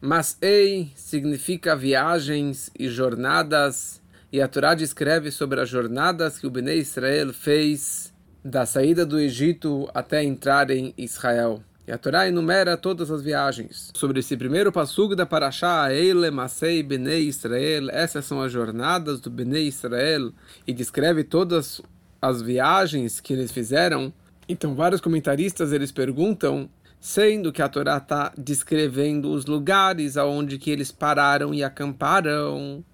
Mas ei significa viagens e jornadas, e a Torá descreve sobre as jornadas que o Bnei Israel fez da saída do Egito até entrar em Israel. E a Torá enumera todas as viagens. Sobre esse primeiro passug da Parashá, Eile Masei Bnei Israel, essas são as jornadas do Bnei Israel, e descreve todas as viagens que eles fizeram. Então, vários comentaristas eles perguntam sendo que a Torá está descrevendo os lugares aonde que eles pararam e acamparam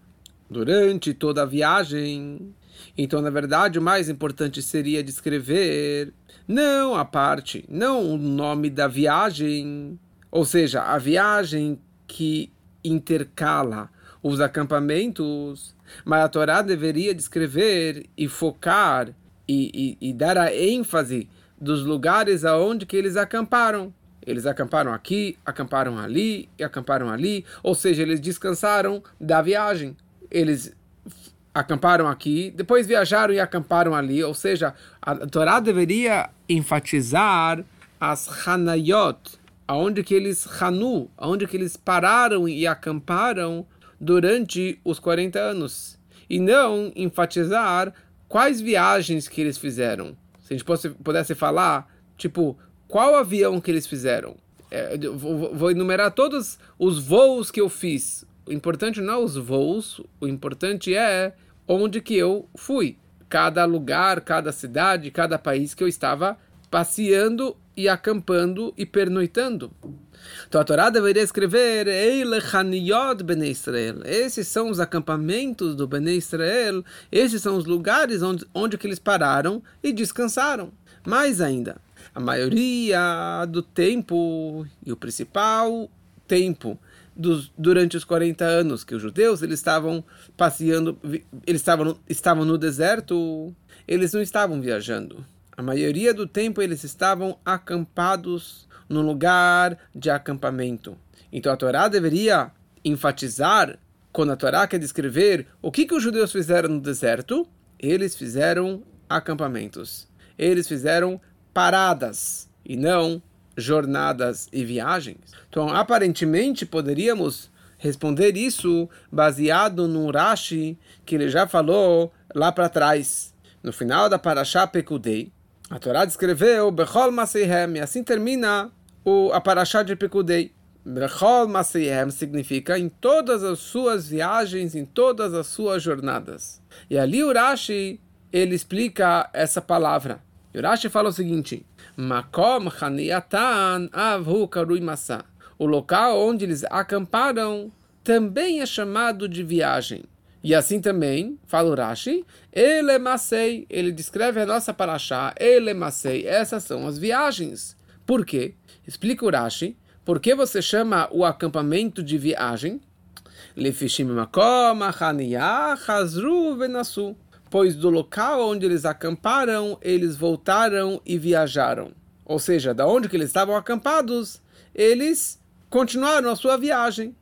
durante toda a viagem. Então, na verdade, o mais importante seria descrever não a parte, não o nome da viagem, ou seja, a viagem que intercala os acampamentos, mas a Torá deveria descrever e focar e, e, e dar a ênfase dos lugares aonde que eles acamparam. Eles acamparam aqui, acamparam ali e acamparam ali, ou seja, eles descansaram da viagem. Eles acamparam aqui, depois viajaram e acamparam ali, ou seja, a Torá deveria enfatizar as Hanayot, aonde que eles Hanu, aonde que eles pararam e acamparam durante os 40 anos, e não enfatizar quais viagens que eles fizeram. Se a gente pudesse falar, tipo, qual avião que eles fizeram? É, vou, vou enumerar todos os voos que eu fiz. O importante não é os voos, o importante é onde que eu fui. Cada lugar, cada cidade, cada país que eu estava passeando e acampando e pernoitando. Então a Torá deveria escrever Bnei Israel. Esses são os acampamentos do Bnei Israel. Esses são os lugares onde, onde que eles pararam e descansaram. Mais ainda, a maioria do tempo e o principal tempo dos, durante os 40 anos que os judeus eles estavam passeando, eles estavam, estavam no deserto, eles não estavam viajando. A maioria do tempo eles estavam acampados no lugar de acampamento. Então a Torá deveria enfatizar, quando a Torá quer descrever o que, que os judeus fizeram no deserto, eles fizeram acampamentos. Eles fizeram paradas e não jornadas e viagens. Então, aparentemente, poderíamos responder isso baseado no Rashi que ele já falou lá para trás. No final da Parashá Pekudei, a Torá descreveu Bechol Maseihem, e assim termina o, a de Pekudei. Bechol Maseihem significa em todas as suas viagens, em todas as suas jornadas. E ali o Rashi, ele explica essa palavra. E o Rashi fala o seguinte: Makom Haniatan Avhu Karui Masa. O local onde eles acamparam também é chamado de viagem. E assim também, fala o Rashi, Elemasei, ele descreve a nossa paraxá, Elemasei, essas são as viagens. Por quê? Explica o Rashi, por que você chama o acampamento de viagem? Lefishim makom, pois do local onde eles acamparam, eles voltaram e viajaram. Ou seja, da onde que eles estavam acampados, eles continuaram a sua viagem.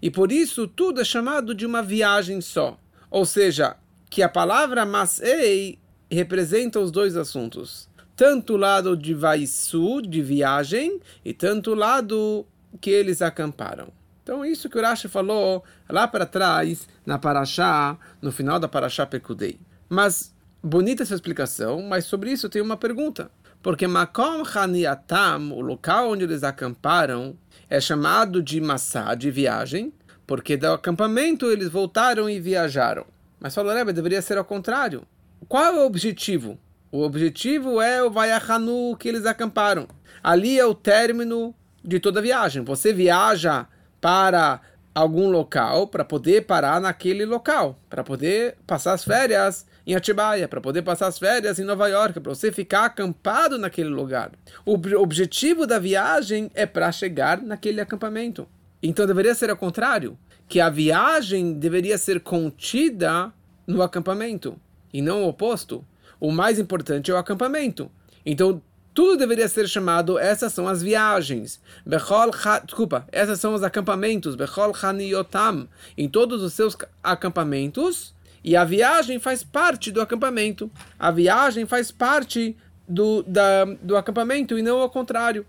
E por isso tudo é chamado de uma viagem só. Ou seja, que a palavra masei representa os dois assuntos. Tanto o lado de vaisu, de viagem, e tanto o lado que eles acamparam. Então, isso que o Rashi falou lá para trás, na Paraxá, no final da Paraxá Pekudei. Mas, bonita essa explicação, mas sobre isso tem uma pergunta. Porque Makom Haniatam, o local onde eles acamparam, é chamado de Massá, de viagem, porque do acampamento eles voltaram e viajaram. Mas falou, Rebbe, deveria ser ao contrário. Qual é o objetivo? O objetivo é o Vayahanu que eles acamparam. Ali é o término de toda viagem. Você viaja para algum local para poder parar naquele local, para poder passar as férias em Atibaia, para poder passar as férias em Nova York, para você ficar acampado naquele lugar. O objetivo da viagem é para chegar naquele acampamento. Então deveria ser ao contrário, que a viagem deveria ser contida no acampamento e não o oposto. O mais importante é o acampamento. Então tudo deveria ser chamado, essas são as viagens. Bechol, desculpa, essas são os acampamentos. Bechol Haniotam. Em todos os seus acampamentos, e a viagem faz parte do acampamento. A viagem faz parte do, da, do acampamento e não ao contrário.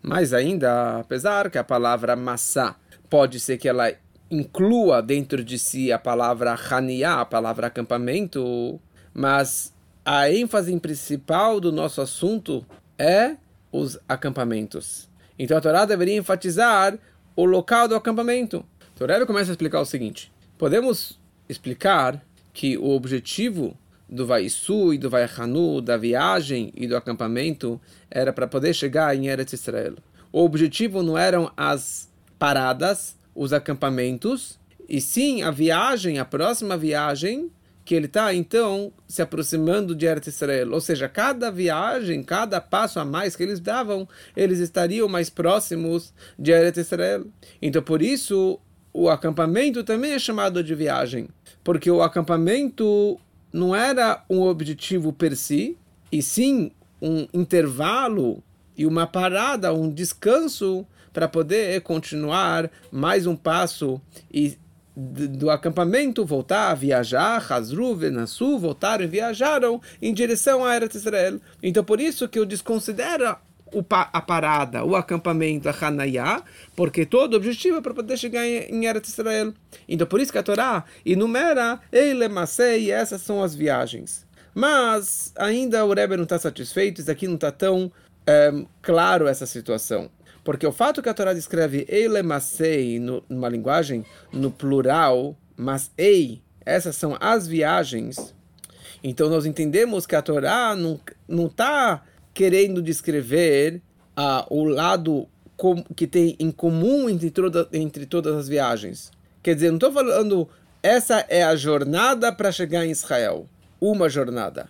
Mais ainda, apesar que a palavra massá pode ser que ela inclua dentro de si a palavra haniá, a palavra acampamento, mas a ênfase principal do nosso assunto é os acampamentos. Então a Torá deveria enfatizar o local do acampamento. Rebbe começa a explicar o seguinte: podemos explicar que o objetivo do Vaisu e do Vaihanu, da viagem e do acampamento, era para poder chegar em Eretz Israel. O objetivo não eram as paradas, os acampamentos, e sim a viagem, a próxima viagem, que ele está então se aproximando de Eretz Israel. Ou seja, cada viagem, cada passo a mais que eles davam, eles estariam mais próximos de Eretz Israel. Então por isso o acampamento também é chamado de viagem, porque o acampamento não era um objetivo per si, e sim um intervalo e uma parada, um descanso para poder continuar mais um passo e do acampamento voltar a viajar, Hazru, Venassu, voltaram e viajaram em direção a Eretz Israel. Então por isso que eu desconsidero a parada, o acampamento, a Hanayá, porque todo o objetivo é para poder chegar em Eretz Israel. Então por isso que a Torá enumera Eilemasei, essas são as viagens. Mas ainda o Rebbe não está satisfeito, isso aqui não está tão um, claro essa situação. Porque o fato que a Torá descreve Eilemasei numa linguagem no plural, mas ei, essas são as viagens. Então nós entendemos que a Torá não está querendo descrever o lado que tem em comum entre, toda, entre todas as viagens. Quer dizer, não estou falando essa é a jornada para chegar em Israel. Uma jornada.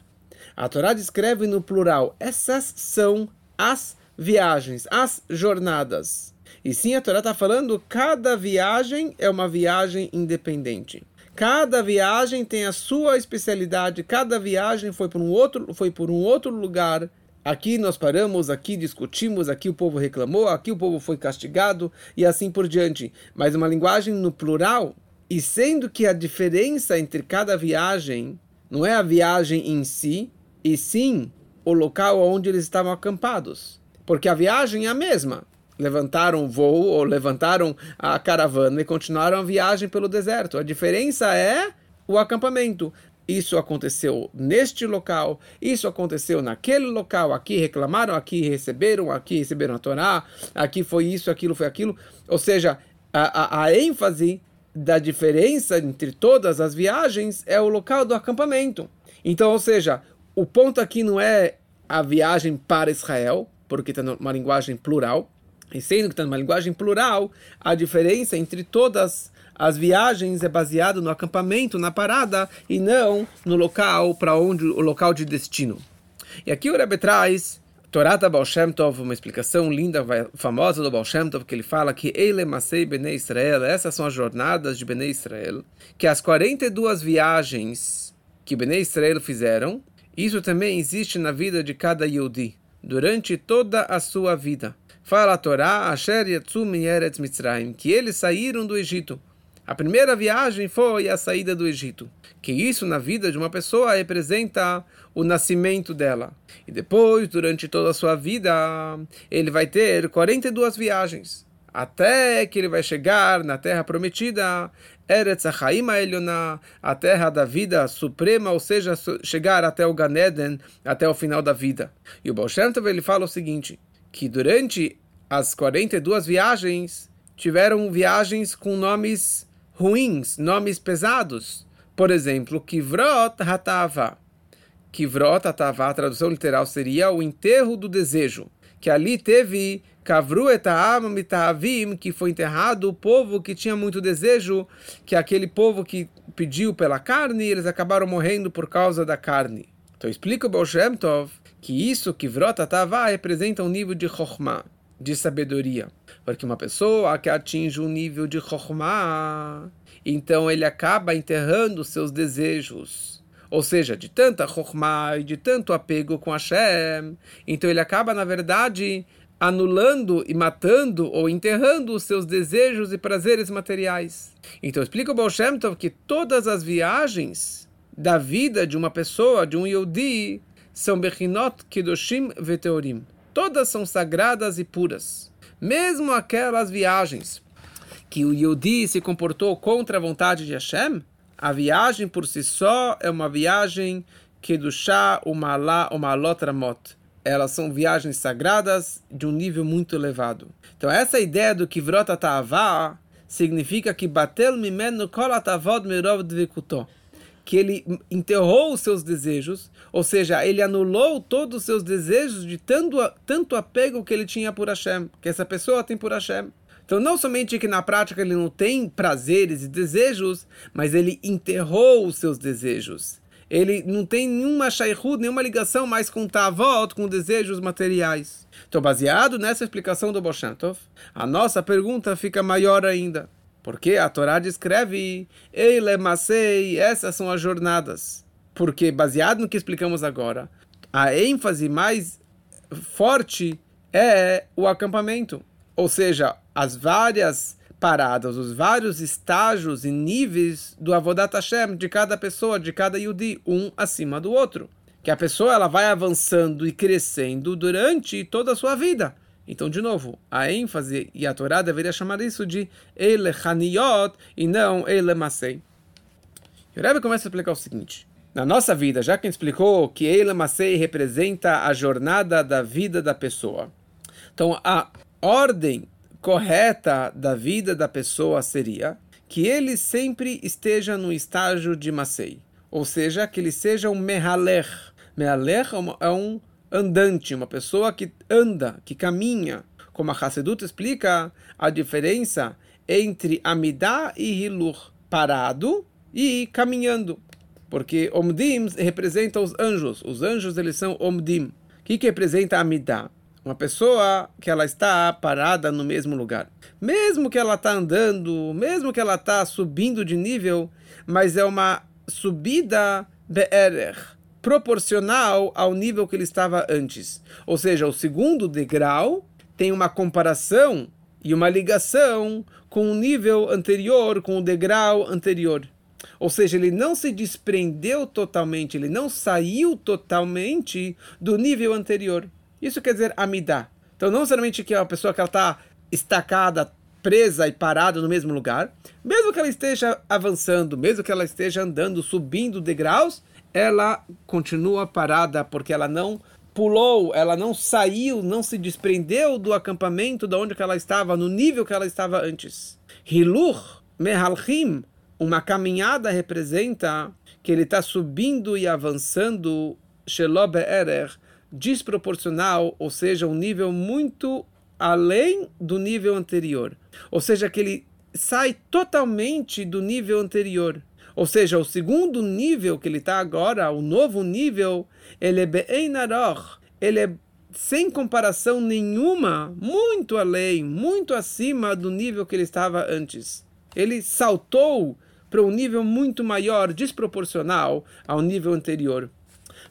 A Torá descreve no plural. Essas são as viagens, as jornadas. E sim, a Torá está falando cada viagem é uma viagem independente. Cada viagem tem a sua especialidade. Cada viagem foi por um outro, foi por um outro lugar Aqui nós paramos, aqui discutimos, aqui o povo reclamou, aqui o povo foi castigado e assim por diante. Mas uma linguagem no plural, e sendo que a diferença entre cada viagem não é a viagem em si, e sim o local onde eles estavam acampados. Porque a viagem é a mesma. Levantaram o voo ou levantaram a caravana e continuaram a viagem pelo deserto. A diferença é o acampamento isso aconteceu neste local, isso aconteceu naquele local, aqui reclamaram, aqui receberam, aqui receberam a Torá, aqui foi isso, aquilo foi aquilo. Ou seja, a, a, a ênfase da diferença entre todas as viagens é o local do acampamento. Então, ou seja, o ponto aqui não é a viagem para Israel, porque está numa linguagem plural, e sendo que está numa linguagem plural, a diferença entre todas as viagens é baseado no acampamento, na parada, e não no local para onde o local de destino. E aqui o Rebbe traz Torata Baal Shem Tov, uma explicação linda, famosa do Baal Shem Tov, que ele fala que Eile Masei Bnei Israel, essas são as jornadas de Bnei Israel, que as 42 viagens que Bnei Israel fizeram, isso também existe na vida de cada Yehudi, durante toda a sua vida. Fala a Torá, Asher Yatsum Eretz Mitzrayim, que eles saíram do Egito. A primeira viagem foi a saída do Egito, que isso na vida de uma pessoa representa o nascimento dela. E depois, durante toda a sua vida, ele vai ter 42 viagens, até que ele vai chegar na terra prometida, Eretz Hachaim Elyoná, a terra da vida suprema, ou seja, chegar até o Ganeden, até o final da vida. E o Baal Shem Tov, ele fala o seguinte, que durante as 42 viagens, tiveram viagens com nomes ruins, nomes pesados. Por exemplo, Kivrot Hatava. Kivrot Hatava, a tradução literal seria o enterro do desejo. Que ali teve Kavru etaam mitavim, que foi enterrado o povo que tinha muito desejo, que aquele povo que pediu pela carne, eles acabaram morrendo por causa da carne. Então explica o Baal Shem Tov que isso, Kivrot Hatava, representa um nível de Chokhmah, de sabedoria. Porque uma pessoa que atinge um nível de Chokhmah, então ele acaba enterrando seus desejos. Ou seja, de tanta Chokhmah e de tanto apego com Hashem, então ele acaba, na verdade, anulando e matando ou enterrando os seus desejos e prazeres materiais. Então explica o Baal Shem Tov que todas as viagens da vida de uma pessoa, de um Yehudi, são Bechinot Kedoshim Veteorim. Todas são sagradas e puras. mesmo aquelas viagens que o Yodi se comportou contra a vontade de Hashem, a viagem por si só é uma viagem que do chá uma lá uma lotramot. Elas são viagens sagradas de um nível muito elevado. Então essa ideia do kivrot atavá significa que batel mimenu kol atavod mirov dvikuto que ele enterrou os seus desejos, ou seja, ele anulou todos os seus desejos de tanto, tanto apego que ele tinha por Hashem, que essa pessoa tem por Hashem. Então, não somente que na prática ele não tem prazeres e desejos, mas ele enterrou os seus desejos. Ele não tem nenhuma shaykhud, nenhuma ligação mais com Tavot, com desejos materiais. Então, baseado nessa explicação do Boshantov, a nossa pergunta fica maior ainda. Porque a Torá descreve Eile Masei, essas são as jornadas. Porque, baseado no que explicamos agora, a ênfase mais forte é o acampamento. Ou seja, as várias paradas, os vários estágios e níveis do Avodat Hashem de cada pessoa, de cada Yudi, um acima do outro. Que a pessoa ela vai avançando e crescendo durante toda a sua vida. Então, de novo, a ênfase e a Torá deveria chamar isso de Ele Haniot e não Ele Masei. E o Rebbe começa a explicar o seguinte. Na nossa vida, já que explicou que Ele Masei representa a jornada da vida da pessoa. Então, a ordem correta da vida da pessoa seria que ele sempre esteja no estágio de Masei. Ou seja, que ele seja um Mehaler. Mehaler é um andante, uma pessoa que anda, que caminha. Como a Hassedut explica a diferença entre Amidá e Hilur, parado e caminhando. Porque Omdim representa os anjos. Os anjos eles são Omdim. O que, que representa Amidá? Uma pessoa que ela está parada no mesmo lugar. Mesmo que ela está andando, mesmo que ela está subindo de nível, mas é uma subida be'erer, proporcional ao nível que ele estava antes. Ou seja, o segundo degrau tem uma comparação e uma ligação com o nível anterior, com o degrau anterior. Ou seja, ele não se desprendeu totalmente, ele não saiu totalmente do nível anterior. Isso quer dizer amidá. Então, não somente que é uma pessoa que ela está estacada, presa e parada no mesmo lugar, mesmo que ela esteja avançando, mesmo que ela esteja andando, subindo degraus, ela continua parada porque ela não pulou, ela não saiu, não se desprendeu do acampamento de onde ela estava, no nível que ela estava antes. Hilur mehalchim, uma caminhada representa que ele está subindo e avançando, shelob erer, desproporcional, ou seja, um nível muito além do nível anterior. Ou seja, que ele sai totalmente do nível anterior. Ou seja, o segundo nível que ele está agora, o novo nível, ele é Be'einaroch, ele é sem comparação nenhuma, muito além, muito acima do nível que ele estava antes. Ele saltou para um nível muito maior, desproporcional ao nível anterior.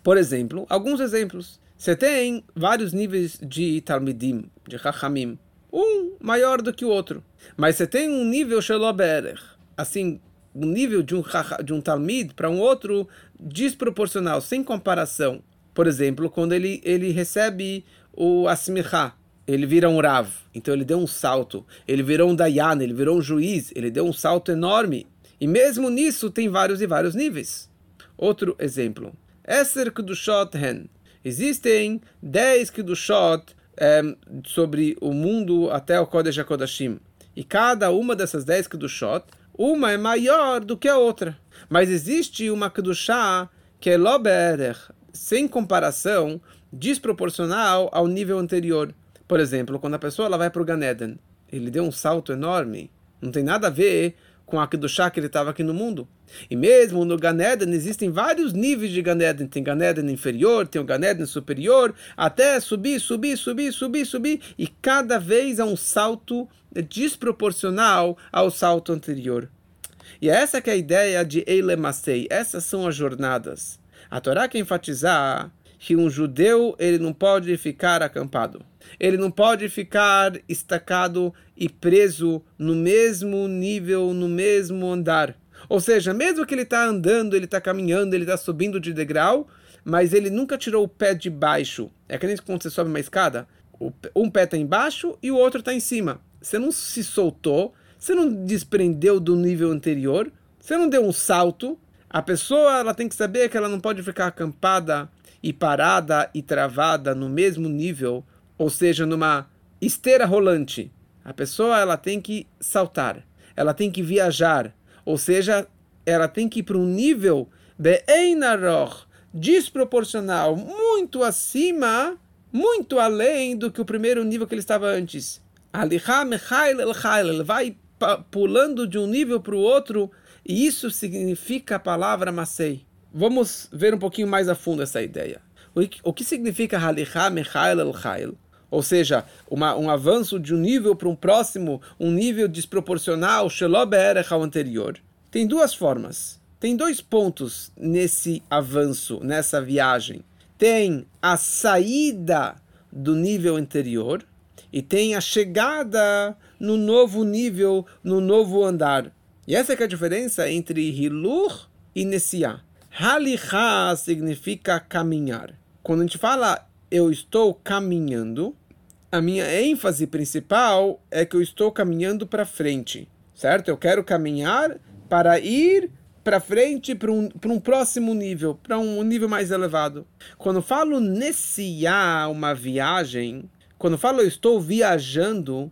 Por exemplo, alguns exemplos. Você tem vários níveis de Talmidim, de Chachamim, um maior do que o outro. Mas você tem um nível Sheloberer, assim, um nível de um, de um Talmid para um outro desproporcional, sem comparação. Por exemplo, quando ele, ele recebe o Asmichá, ele vira um Rav, então ele deu um salto. Ele virou um Dayan, ele virou um juiz, ele deu um salto enorme. E mesmo nisso tem vários e vários níveis. Outro exemplo. Esser Kedushot Hen. Existem 10 Kedushot é, sobre o mundo até o Kodesh HaKodashim. E cada uma dessas 10 Kedushot uma é maior do que a outra. Mas existe uma Kedushá que é Loberer, sem comparação, desproporcional ao nível anterior. Por exemplo, quando a pessoa ela vai para o Ganeden, ele deu um salto enorme. Não tem nada a ver com a Kedushá que ele estava aqui no mundo. E mesmo no Ganeden existem vários níveis de Ganeden. Tem Ganeden inferior, tem o Ganeden superior, até subir, subir, subir, subir, subir. E cada vez é um salto desproporcional ao salto anterior. E essa que é a ideia de Eilemasei. Essas são as jornadas. A Torá quer enfatizar que um judeu ele não pode ficar acampado. Ele não pode ficar estacado e preso no mesmo nível, no mesmo andar. Ou seja, mesmo que ele está andando, ele está caminhando, ele está subindo de degrau, mas ele nunca tirou o pé de baixo. É que nem quando você sobe uma escada, um pé está embaixo e o outro está em cima. Você não se soltou, você não desprendeu do nível anterior, você não deu um salto. A pessoa ela tem que saber que ela não pode ficar acampada e parada e travada no mesmo nível, ou seja, numa esteira rolante. A pessoa ela tem que saltar, ela tem que viajar, ou seja, ela tem que ir para um nível be'einaror, desproporcional, muito acima, muito além do que o primeiro nível que ele estava antes. Ele vai pulando de um nível para o outro, e isso significa a palavra Masei. Vamos ver um pouquinho mais a fundo essa ideia. O que significa Halicha Mechail El? Ou seja, uma, um avanço de um nível para um próximo, um nível desproporcional, Shelob ao anterior. Tem duas formas. Tem dois pontos nesse avanço, nessa viagem. Tem a saída do nível anterior e tem a chegada no novo nível, no novo andar. E essa é a diferença entre Hilur e Nessiah. Halicha significa caminhar. Quando a gente fala eu estou caminhando, a minha ênfase principal é que eu estou caminhando para frente, certo? Eu quero caminhar para ir para frente para um, um próximo nível, para um nível mais elevado. Quando falo nessiá, uma viagem, quando falo eu estou viajando,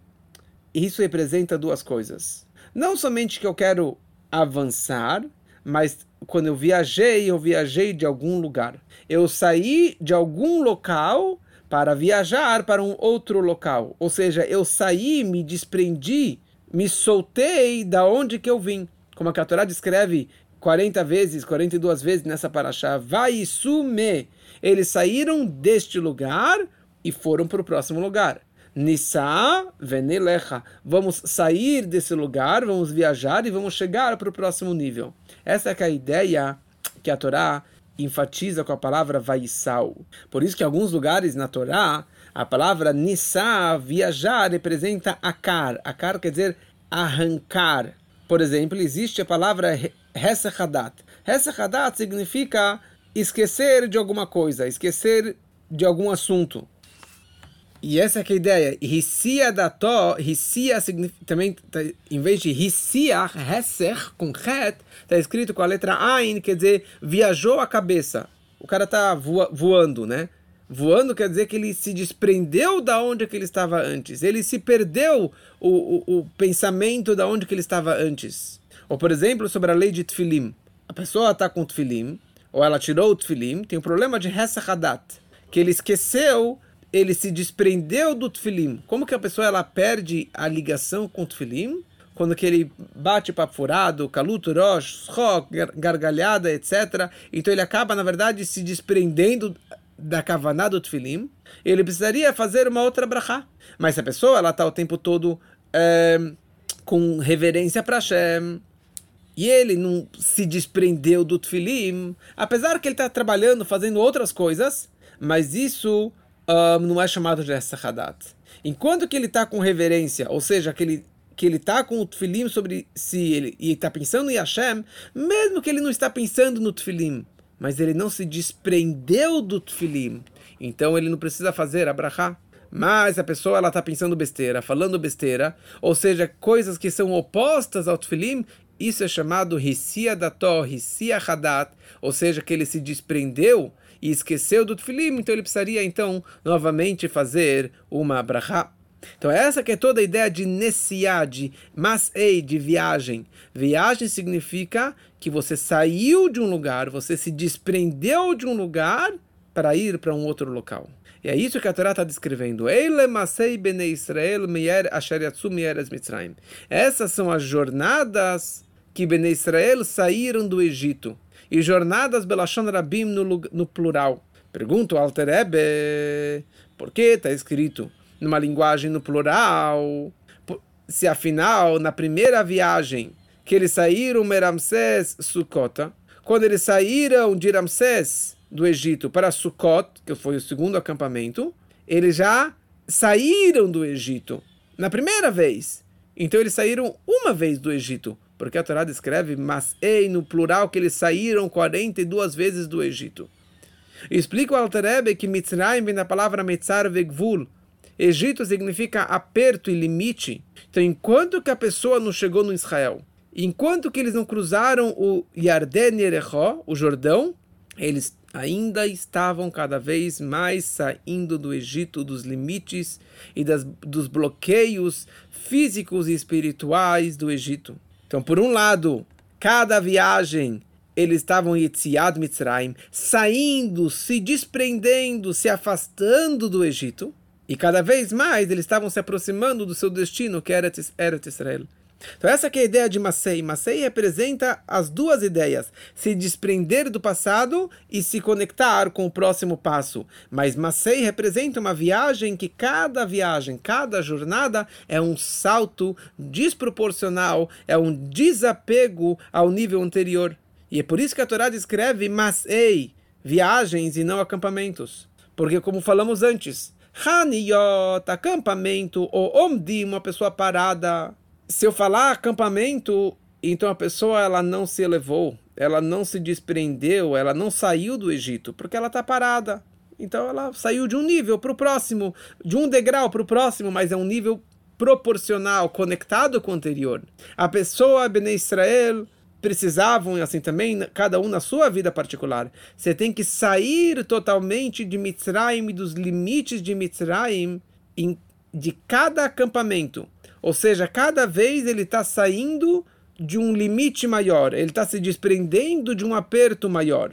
isso representa duas coisas. Não somente que eu quero avançar, mas quando eu viajei, eu viajei de algum lugar. Eu saí de algum local para viajar para um outro local. Ou seja, eu saí, me desprendi, me soltei da onde que eu vim como a Torá descreve 40 vezes, 42 vezes nessa paraxá, vai sume. Eles saíram deste lugar e foram para o próximo lugar. Nissa venelecha. Vamos sair desse lugar, vamos viajar e vamos chegar para o próximo nível. Essa é a ideia que a Torá enfatiza com a palavra vaisal. Por isso que em alguns lugares na Torá, a palavra nissa, viajar, representa akar. Akar quer dizer arrancar. Por exemplo, existe a palavra Hesachadat. Hesachadat significa esquecer de alguma coisa, esquecer de algum assunto. E essa é, é a ideia. Hissia dató, hissia também, tá, em vez de hissia, heser, com het, está escrito com a letra ain, quer dizer, viajou a cabeça. O cara está voando, né? Voando quer dizer que ele se desprendeu da onde que ele estava antes. Ele se perdeu o, o, o pensamento da onde que ele estava antes. Ou, por exemplo, sobre a lei de Tfilim. A pessoa está com Tfilim, ou ela tirou o Tfilim, tem um problema de Hesahadat, que ele esqueceu, ele se desprendeu do Tfilim. Como que a pessoa ela perde a ligação com o Tfilim? Quando que ele bate para furado, kalut, rosh, gargalhada, etc. Então ele acaba, na verdade, se desprendendo da kavaná do tefilim, ele precisaria fazer uma outra brachá. Mas a pessoa ela está o tempo todo é, com reverência para Hashem, e ele não se desprendeu do tefilim, apesar que ele está trabalhando, fazendo outras coisas, mas isso um, não é chamado de sahadat. Enquanto que ele está com reverência, ou seja, que ele que ele está com o tefilim sobre si ele, e está pensando em Hashem, mesmo que ele não está pensando no tefilim, mas ele não se desprendeu do tefilim. Então ele não precisa fazer a brachá. Mas a pessoa ela está pensando besteira, falando besteira, ou seja, coisas que são opostas ao tefilim, isso é chamado hissia dató, hissia hadat, ou seja, que ele se desprendeu e esqueceu do tefilim, então ele precisaria então novamente fazer uma brachá. Então essa que é toda a ideia de nessiá, de masei, de viagem. Viagem significa que você saiu de um lugar, você se desprendeu de um lugar para ir para um outro local. E é isso que a Torá está descrevendo. Essas são as jornadas que Bnei Israel saíram do Egito. E jornadas Belashon Rabim no, no plural. Pergunto ao por que está escrito numa linguagem no plural? Se afinal, na primeira viagem, que eles saíram Meramsés Sukkot, quando eles saíram de Ramsés do Egito para Sukkot, que foi o segundo acampamento, eles já saíram do Egito na primeira vez. Então eles saíram uma vez do Egito, porque a Torá descreve, mas ei, no plural, que eles saíram 42 vezes do Egito. Explica o Altarebe que Mitzrayim vem da palavra Metzar Vegvul, Egito significa aperto e limite. Então, enquanto que a pessoa não chegou no Israel, enquanto que eles não cruzaram o Yarden Yerechó, o Jordão, eles ainda estavam cada vez mais saindo do Egito, dos limites e das, dos bloqueios físicos e espirituais do Egito. Então, por um lado, cada viagem eles estavam em Yetziad Mitzrayim, saindo, se desprendendo, se afastando do Egito, e cada vez mais eles estavam se aproximando do seu destino, que era Eretz Israel. Então essa é a ideia de Masei. Masei representa as duas ideias, se desprender do passado e se conectar com o próximo passo. Mas Masei representa uma viagem que cada viagem, cada jornada é um salto desproporcional, é um desapego ao nível anterior. E é por isso que a Torá descreve Masei, viagens e não acampamentos. Porque como falamos antes, Haniyot, acampamento, ou Omdi, uma pessoa parada, se eu falar acampamento, então a pessoa ela não se elevou, ela não se desprendeu, ela não saiu do Egito, porque ela está parada. Então ela saiu de um nível para o próximo, de um degrau para o próximo, mas é um nível proporcional, conectado com o anterior. A pessoa, Bene Israel, precisavam, e assim também, cada um na sua vida particular. Você tem que sair totalmente de Mitzrayim, dos limites de Mitzrayim, de cada acampamento ou seja, cada vez ele está saindo de um limite maior, ele está se desprendendo de um aperto maior,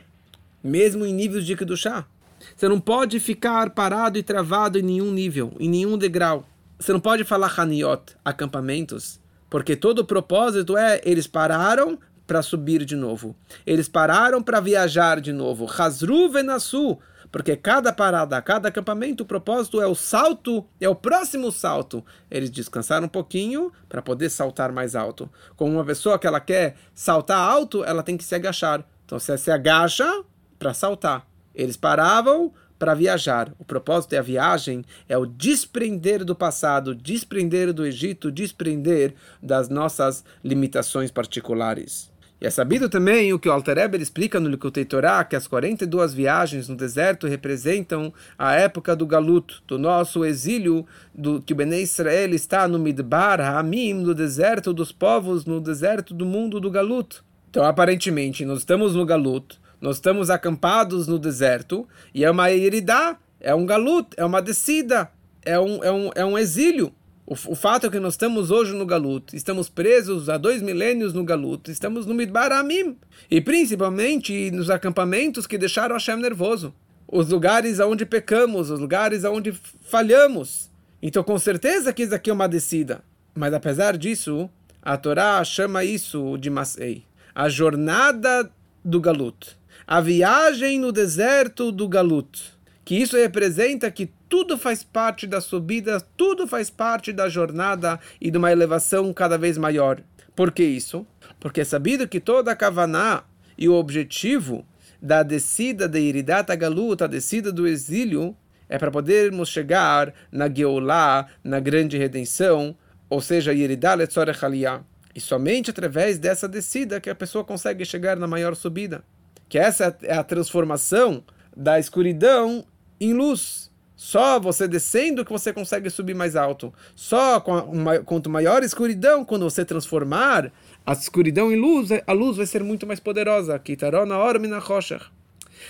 mesmo em níveis de Kedushá. Você não pode ficar parado e travado em nenhum nível, em nenhum degrau. Você não pode falar Haniot, acampamentos, porque todo o propósito é eles pararam para subir de novo. Eles pararam para viajar de novo. Hazru venasu porque cada parada, cada acampamento, o propósito é o salto, é o próximo salto. Eles descansaram um pouquinho para poder saltar mais alto. Como uma pessoa que ela quer saltar alto, ela tem que se agachar. Então você se agacha para saltar. Eles paravam para viajar. O propósito da viagem é o desprender do passado, desprender do Egito, desprender das nossas limitações particulares. E é sabido também o que o Alter Eber explica no Likutei Torá, que as 42 viagens no deserto representam a época do galuto, do nosso exílio, do que o Bnei Israel está no Midbar Hamim, no deserto dos povos, no deserto do mundo do galuto. Então, aparentemente, nós estamos no galuto, nós estamos acampados no deserto, e é uma iridá, é um galuto, é uma descida, é um, é um, é um exílio. O, o, fato é que nós estamos hoje no Galut, estamos presos há dois milênios no Galut, estamos no Midbar Amim, e principalmente nos acampamentos que deixaram Hashem nervoso, os lugares onde pecamos, os lugares onde falhamos. Então, com certeza que isso aqui é uma descida. Mas apesar disso, a Torá chama isso de Masei, a jornada do Galut, a viagem no deserto do Galut. Que isso representa que tudo faz parte da subida, tudo faz parte da jornada e de uma elevação cada vez maior. Por que isso? Porque é sabido que toda a Kavaná e o objetivo da descida de Iridat Galut, a descida do exílio, é para podermos chegar na Geulah, na grande redenção, ou seja, Letzorech Aliyah. E somente através dessa descida que a pessoa consegue chegar na maior subida. Que essa é a transformação da escuridão em luz. Só você descendo que você consegue subir mais alto. Só com uma, quanto maior a escuridão, quando você transformar a escuridão em luz, a luz vai ser muito mais poderosa.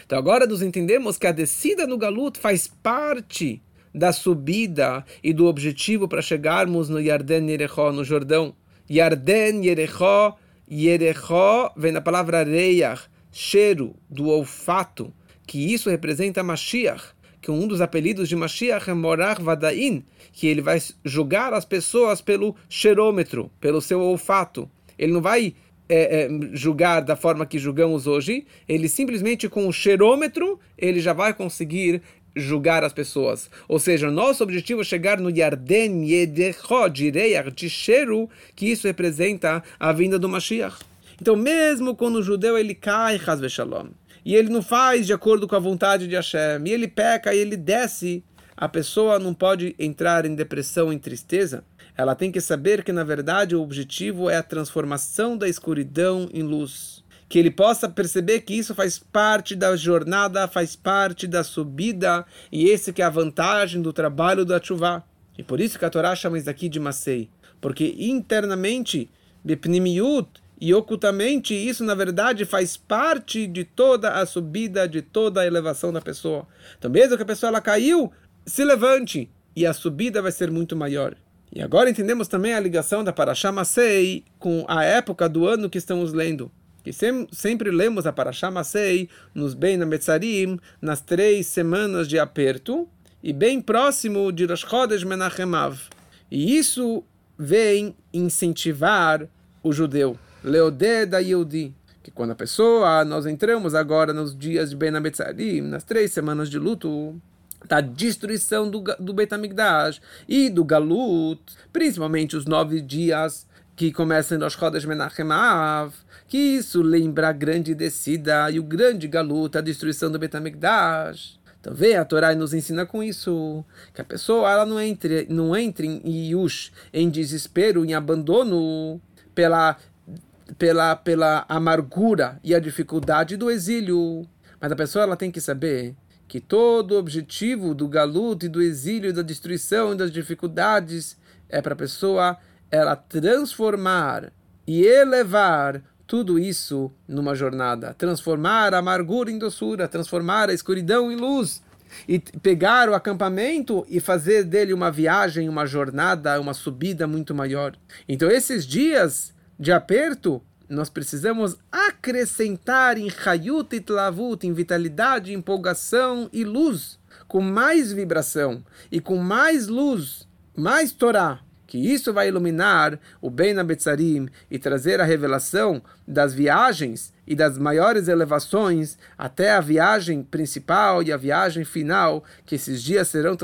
Então agora nós entendemos que a descida no Galut faz parte da subida e do objetivo para chegarmos no Yarden Yerechó, no Jordão. Yarden Yerechó, Yerechó vem da palavra reiach, cheiro, do olfato, que isso representa Mashiach que um dos apelidos de Mashiach é Morar Vadain, que ele vai julgar as pessoas pelo cheirômetro, pelo seu olfato. Ele não vai é, é, julgar da forma que julgamos hoje, ele simplesmente com o cheirômetro, ele já vai conseguir julgar as pessoas. Ou seja, nosso objetivo é chegar no Yarden Yedecho, Direach, de cheiro, que isso representa a vinda do Mashiach. Então, mesmo quando o judeu ele cai, Hazve Shalom, e ele não faz de acordo com a vontade de Hashem, e ele peca e ele desce, a pessoa não pode entrar em depressão, em tristeza. Ela tem que saber que, na verdade, o objetivo é a transformação da escuridão em luz. que ele possa perceber que isso faz parte da jornada, faz parte da subida, e esse que é a vantagem do trabalho da chuva. E por isso que a Torá chama isso aqui de Masei, porque internamente, Bepnimiut, e ocultamente, isso na verdade faz parte de toda a subida, de toda a elevação da pessoa. Então, mesmo que a pessoa ela caiu, se levante e a subida vai ser muito maior. E agora entendemos também a ligação da Parashá Masei com a época do ano que estamos lendo. Que sem, sempre lemos a Parashá Masei nos Ben Ametzarim, nas três semanas de aperto, e bem próximo de Rosh Chodesh Menachemav. E isso vem incentivar o judeu. Leodé da Yehudi, que quando a pessoa, nós entramos agora nos dias de Ben nas três semanas de luto, da destruição do, do Betamigdash e do Galut, principalmente os nove dias que começam nas rodas Menachem Av, que isso lembra a grande descida e o grande Galut, a destruição do Betamigdash. Então vê, a Torá nos ensina com isso, que a pessoa ela não entre, não entre em Yush, em desespero, em abandono, pela pela, pela amargura e a dificuldade do exílio. Mas a pessoa ela tem que saber que todo o objetivo do galuto e do exílio, da destruição e das dificuldades é para a pessoa ela transformar e elevar tudo isso numa jornada, transformar a amargura em doçura, transformar a escuridão em luz e pegar o acampamento e fazer dele uma viagem, uma jornada, uma subida muito maior. Então esses dias de aperto, nós precisamos acrescentar em Hayut e Tlavut, em vitalidade, empolgação e luz, com mais vibração e com mais luz, mais Torá, que isso vai iluminar o Ben Abetzarim e trazer a revelação das viagens e das maiores elevações até a viagem principal e a viagem final, que esses dias serão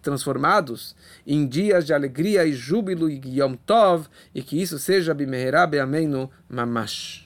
transformados em dias de alegria e júbilo e Yom Tov, e que isso seja Bimeherá Beamenu Mamash.